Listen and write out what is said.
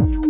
you.